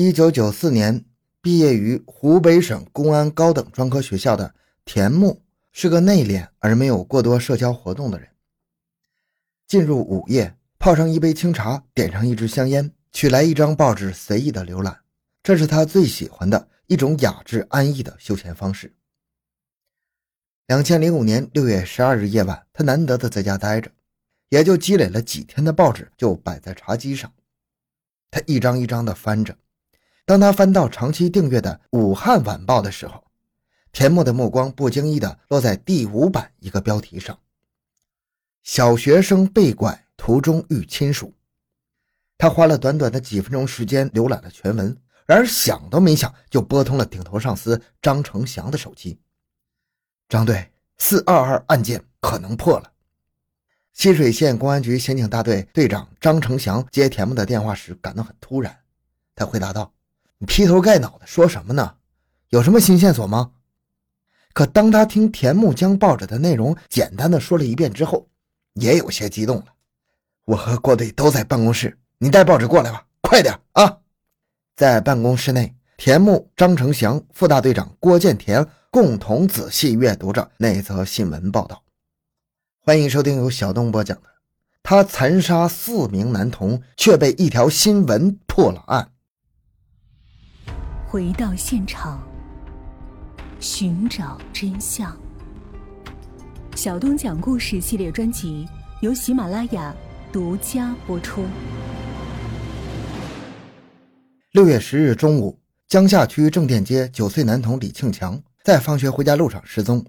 一九九四年毕业于湖北省公安高等专科学校的田木是个内敛而没有过多社交活动的人。进入午夜，泡上一杯清茶，点上一支香烟，取来一张报纸，随意的浏览，这是他最喜欢的一种雅致安逸的休闲方式。两千零五年六月十二日夜晚，他难得的在家待着，也就积累了几天的报纸就摆在茶几上，他一张一张的翻着。当他翻到长期订阅的《武汉晚报》的时候，田木的目光不经意地落在第五版一个标题上：“小学生被拐，途中遇亲属。”他花了短短的几分钟时间浏览了全文，然而想都没想就拨通了顶头上司张成祥的手机。张队，四二二案件可能破了。浠水县公安局刑警大队队长张成祥接田木的电话时感到很突然，他回答道。你劈头盖脑的说什么呢？有什么新线索吗？可当他听田木将报纸的内容简单的说了一遍之后，也有些激动了。我和郭队都在办公室，你带报纸过来吧，快点啊！在办公室内，田木、张成祥、副大队长郭建田共同仔细阅读着那则新闻报道。欢迎收听由小东播讲的《他残杀四名男童，却被一条新闻破了案》。回到现场，寻找真相。小东讲故事系列专辑由喜马拉雅独家播出。六月十日中午，江夏区正店街九岁男童李庆强在放学回家路上失踪，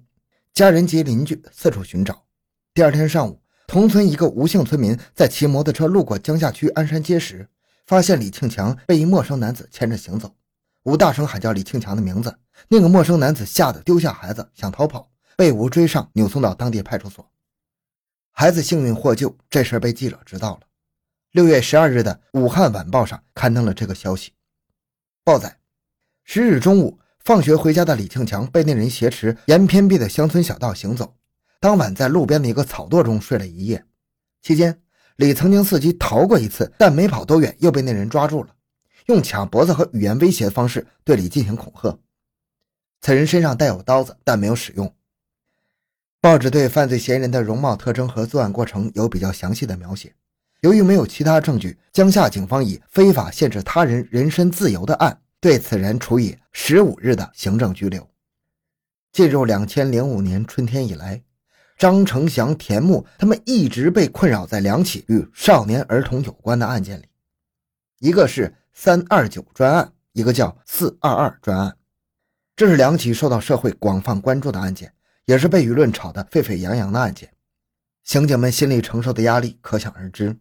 家人及邻居四处寻找。第二天上午，同村一个吴姓村民在骑摩托车路过江夏区鞍山街时，发现李庆强被一陌生男子牵着行走。吴大声喊叫李庆强的名字，那个陌生男子吓得丢下孩子想逃跑，被吴追上，扭送到当地派出所。孩子幸运获救，这事被记者知道了。六月十二日的《武汉晚报》上刊登了这个消息。报载：十日中午，放学回家的李庆强被那人挟持，沿偏僻的乡村小道行走。当晚在路边的一个草垛中睡了一夜。期间，李曾经伺机逃过一次，但没跑多远又被那人抓住了。用卡脖子和语言威胁的方式对李进行恐吓。此人身上带有刀子，但没有使用。报纸对犯罪嫌疑人的容貌特征和作案过程有比较详细的描写。由于没有其他证据，江夏警方以非法限制他人人身自由的案对此人处以十五日的行政拘留。进入两千零五年春天以来，张成祥、田木他们一直被困扰在两起与少年儿童有关的案件里，一个是。三二九专案，一个叫四二二专案，这是两起受到社会广泛关注的案件，也是被舆论炒得沸沸扬扬的案件。刑警们心里承受的压力可想而知。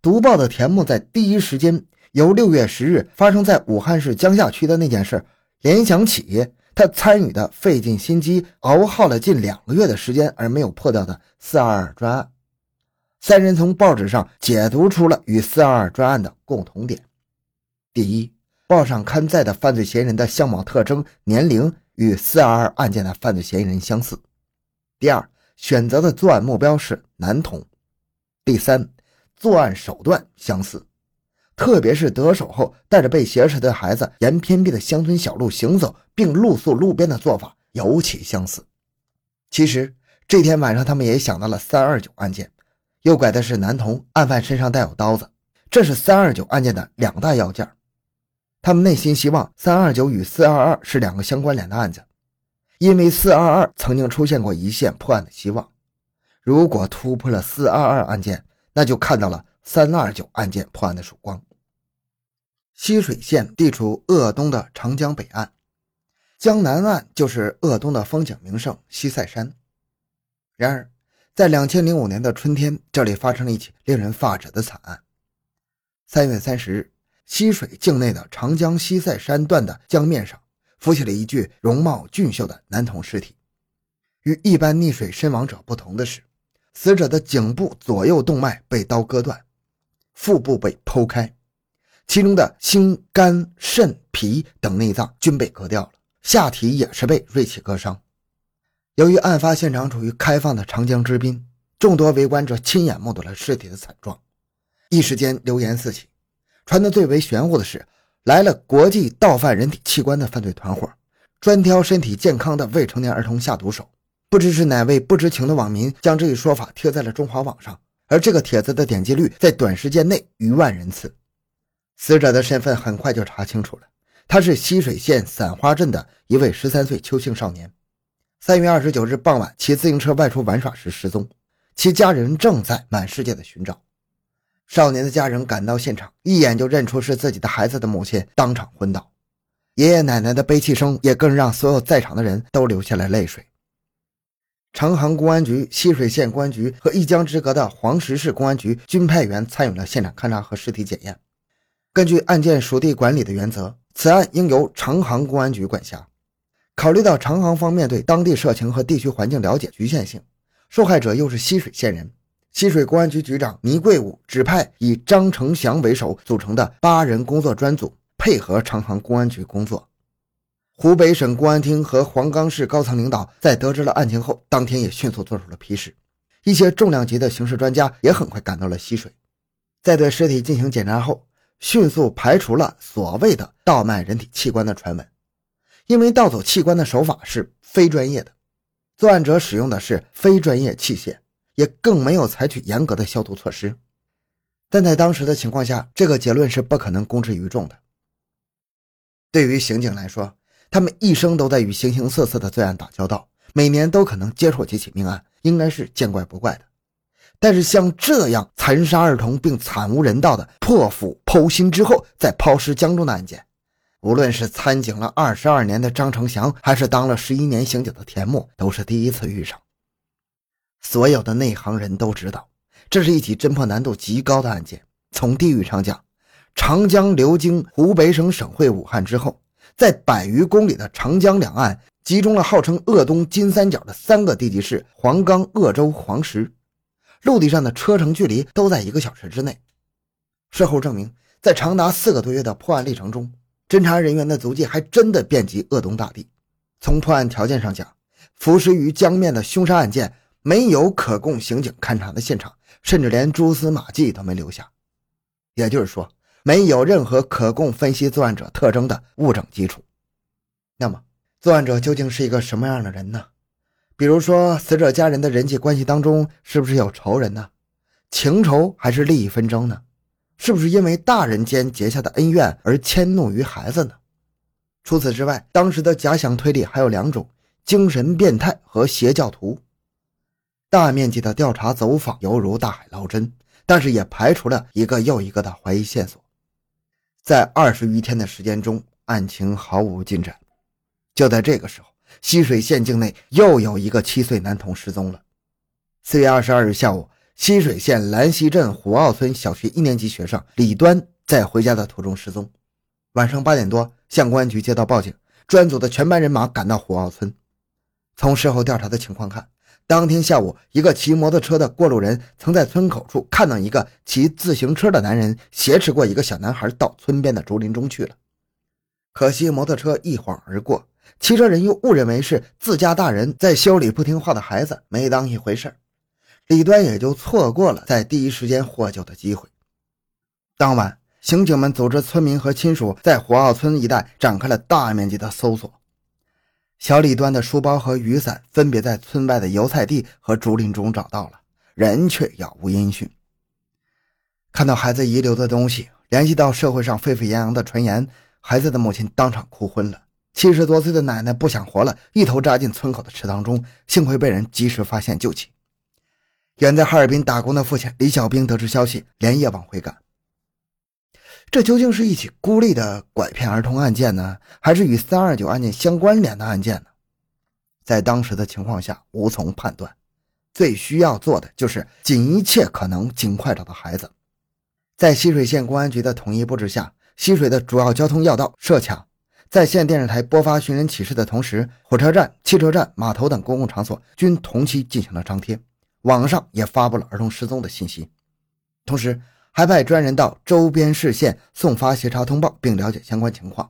读报的田木在第一时间由六月十日发生在武汉市江夏区的那件事联想起他参与的费尽心机熬耗了近两个月的时间而没有破掉的四二二专案。三人从报纸上解读出了与四二二专案的共同点。第一，报上刊载的犯罪嫌疑人的相貌特征、年龄与四二二案件的犯罪嫌疑人相似。第二，选择的作案目标是男童。第三，作案手段相似，特别是得手后带着被挟持的孩子沿偏僻的乡村小路行走，并露宿路边的做法尤其相似。其实这天晚上，他们也想到了三二九案件，诱拐的是男童，案犯身上带有刀子，这是三二九案件的两大要件。他们内心希望三二九与四二二是两个相关联的案子，因为四二二曾经出现过一线破案的希望。如果突破了四二二案件，那就看到了三二九案件破案的曙光。浠水县地处鄂东的长江北岸，江南岸就是鄂东的风景名胜西塞山。然而，在两千零五年的春天，这里发生了一起令人发指的惨案。三月三十日。溪水境内的长江西塞山段的江面上，浮起了一具容貌俊秀的男童尸体。与一般溺水身亡者不同的是，死者的颈部左右动脉被刀割断，腹部被剖开，其中的心、肝、肾、脾等内脏均被割掉了，下体也是被锐器割伤。由于案发现场处于开放的长江之滨，众多围观者亲眼目睹了尸体的惨状，一时间流言四起。传得最为玄乎的是，来了国际盗犯人体器官的犯罪团伙，专挑身体健康的未成年儿童下毒手。不知是哪位不知情的网民将这一说法贴在了中华网上，而这个帖子的点击率在短时间内逾万人次。死者的身份很快就查清楚了，他是浠水县散花镇的一位十三岁邱姓少年。三月二十九日傍晚，骑自行车外出玩耍时失踪，其家人正在满世界的寻找。少年的家人赶到现场，一眼就认出是自己的孩子的母亲，当场昏倒。爷爷奶奶的悲泣声也更让所有在场的人都流下了泪水。长航公安局、浠水县公安局和一江之隔的黄石市公安局均派员参与了现场勘查和尸体检验。根据案件属地管理的原则，此案应由长航公安局管辖。考虑到长航方面对当地社情和地区环境了解局限性，受害者又是浠水县人。溪水公安局局长倪贵武指派以张成祥为首组成的八人工作专组配合长航公安局工作。湖北省公安厅和黄冈市高层领导在得知了案情后，当天也迅速做出了批示。一些重量级的刑事专家也很快赶到了溪水，在对尸体进行检查后，迅速排除了所谓的盗卖人体器官的传闻，因为盗走器官的手法是非专业的，作案者使用的是非专业器械。也更没有采取严格的消毒措施，但在当时的情况下，这个结论是不可能公之于众的。对于刑警来说，他们一生都在与形形色色的罪案打交道，每年都可能接触几起命案，应该是见怪不怪的。但是像这样残杀儿童并惨无人道的破腹剖心之后再抛尸江中的案件，无论是参警了二十二年的张成祥，还是当了十一年刑警的田木，都是第一次遇上。所有的内行人都知道，这是一起侦破难度极高的案件。从地域上讲，长江流经湖北省省会武汉之后，在百余公里的长江两岸集中了号称“鄂东金三角”的三个地级市：黄冈、鄂州、黄石。陆地上的车程距离都在一个小时之内。事后证明，在长达四个多月的破案历程中，侦查人员的足迹还真的遍及鄂东大地。从破案条件上讲，浮尸于江面的凶杀案件。没有可供刑警勘查的现场，甚至连蛛丝马迹都没留下，也就是说，没有任何可供分析作案者特征的物证基础。那么，作案者究竟是一个什么样的人呢？比如说，死者家人的人际关系当中是不是有仇人呢？情仇还是利益纷争呢？是不是因为大人间结下的恩怨而迁怒于孩子呢？除此之外，当时的假想推理还有两种：精神变态和邪教徒。大面积的调查走访犹如大海捞针，但是也排除了一个又一个的怀疑线索。在二十余天的时间中，案情毫无进展。就在这个时候，溪水县境内又有一个七岁男童失踪了。四月二十二日下午，溪水县兰溪镇虎坳村小学一年级学生李端在回家的途中失踪。晚上八点多，向公安局接到报警，专案组的全班人马赶到虎坳村。从事后调查的情况看，当天下午，一个骑摩托车的过路人曾在村口处看到一个骑自行车的男人挟持过一个小男孩到村边的竹林中去了。可惜摩托车一晃而过，骑车人又误认为是自家大人在修理不听话的孩子，没当一回事李端也就错过了在第一时间获救的机会。当晚，刑警们组织村民和亲属在火坳村一带展开了大面积的搜索。小李端的书包和雨伞分别在村外的油菜地和竹林中找到了，人却杳无音讯。看到孩子遗留的东西，联系到社会上沸沸扬扬的传言，孩子的母亲当场哭昏了。七十多岁的奶奶不想活了，一头扎进村口的池塘中，幸亏被人及时发现救起。远在哈尔滨打工的父亲李小兵得知消息，连夜往回赶。这究竟是一起孤立的拐骗儿童案件呢，还是与三二九案件相关联的案件呢？在当时的情况下，无从判断。最需要做的就是尽一切可能尽快找到孩子。在浠水县公安局的统一布置下，浠水的主要交通要道设卡，在县电视台播发寻人启事的同时，火车站、汽车站、码头等公共场所均同期进行了张贴，网上也发布了儿童失踪的信息，同时。还派专人到周边市县送发协查通报，并了解相关情况。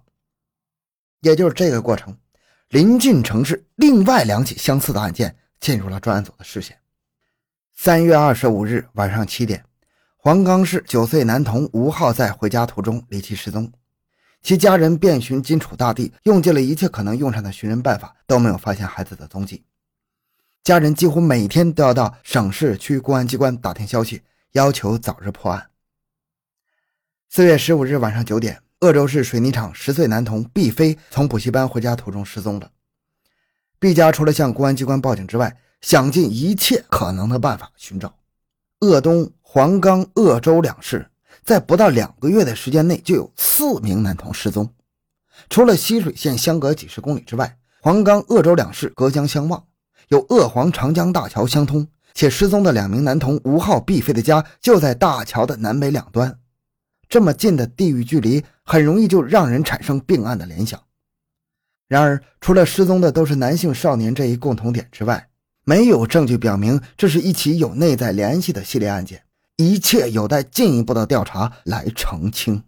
也就是这个过程，临近城市另外两起相似的案件进入了专案组的视线。三月二十五日晚上七点，黄冈市九岁男童吴浩在回家途中离奇失踪。其家人遍寻荆楚大地，用尽了一切可能用上的寻人办法，都没有发现孩子的踪迹。家人几乎每天都要到省市区公安机关打听消息，要求早日破案。四月十五日晚上九点，鄂州市水泥厂十岁男童毕飞从补习班回家途中失踪了。毕家除了向公安机关报警之外，想尽一切可能的办法寻找。鄂东、黄冈、鄂州两市在不到两个月的时间内就有四名男童失踪。除了浠水县相隔几十公里之外，黄冈、鄂州两市隔江相望。有鄂黄长江大桥相通，且失踪的两名男童吴昊、毕飞的家就在大桥的南北两端，这么近的地域距离，很容易就让人产生并案的联想。然而，除了失踪的都是男性少年这一共同点之外，没有证据表明这是一起有内在联系的系列案件，一切有待进一步的调查来澄清。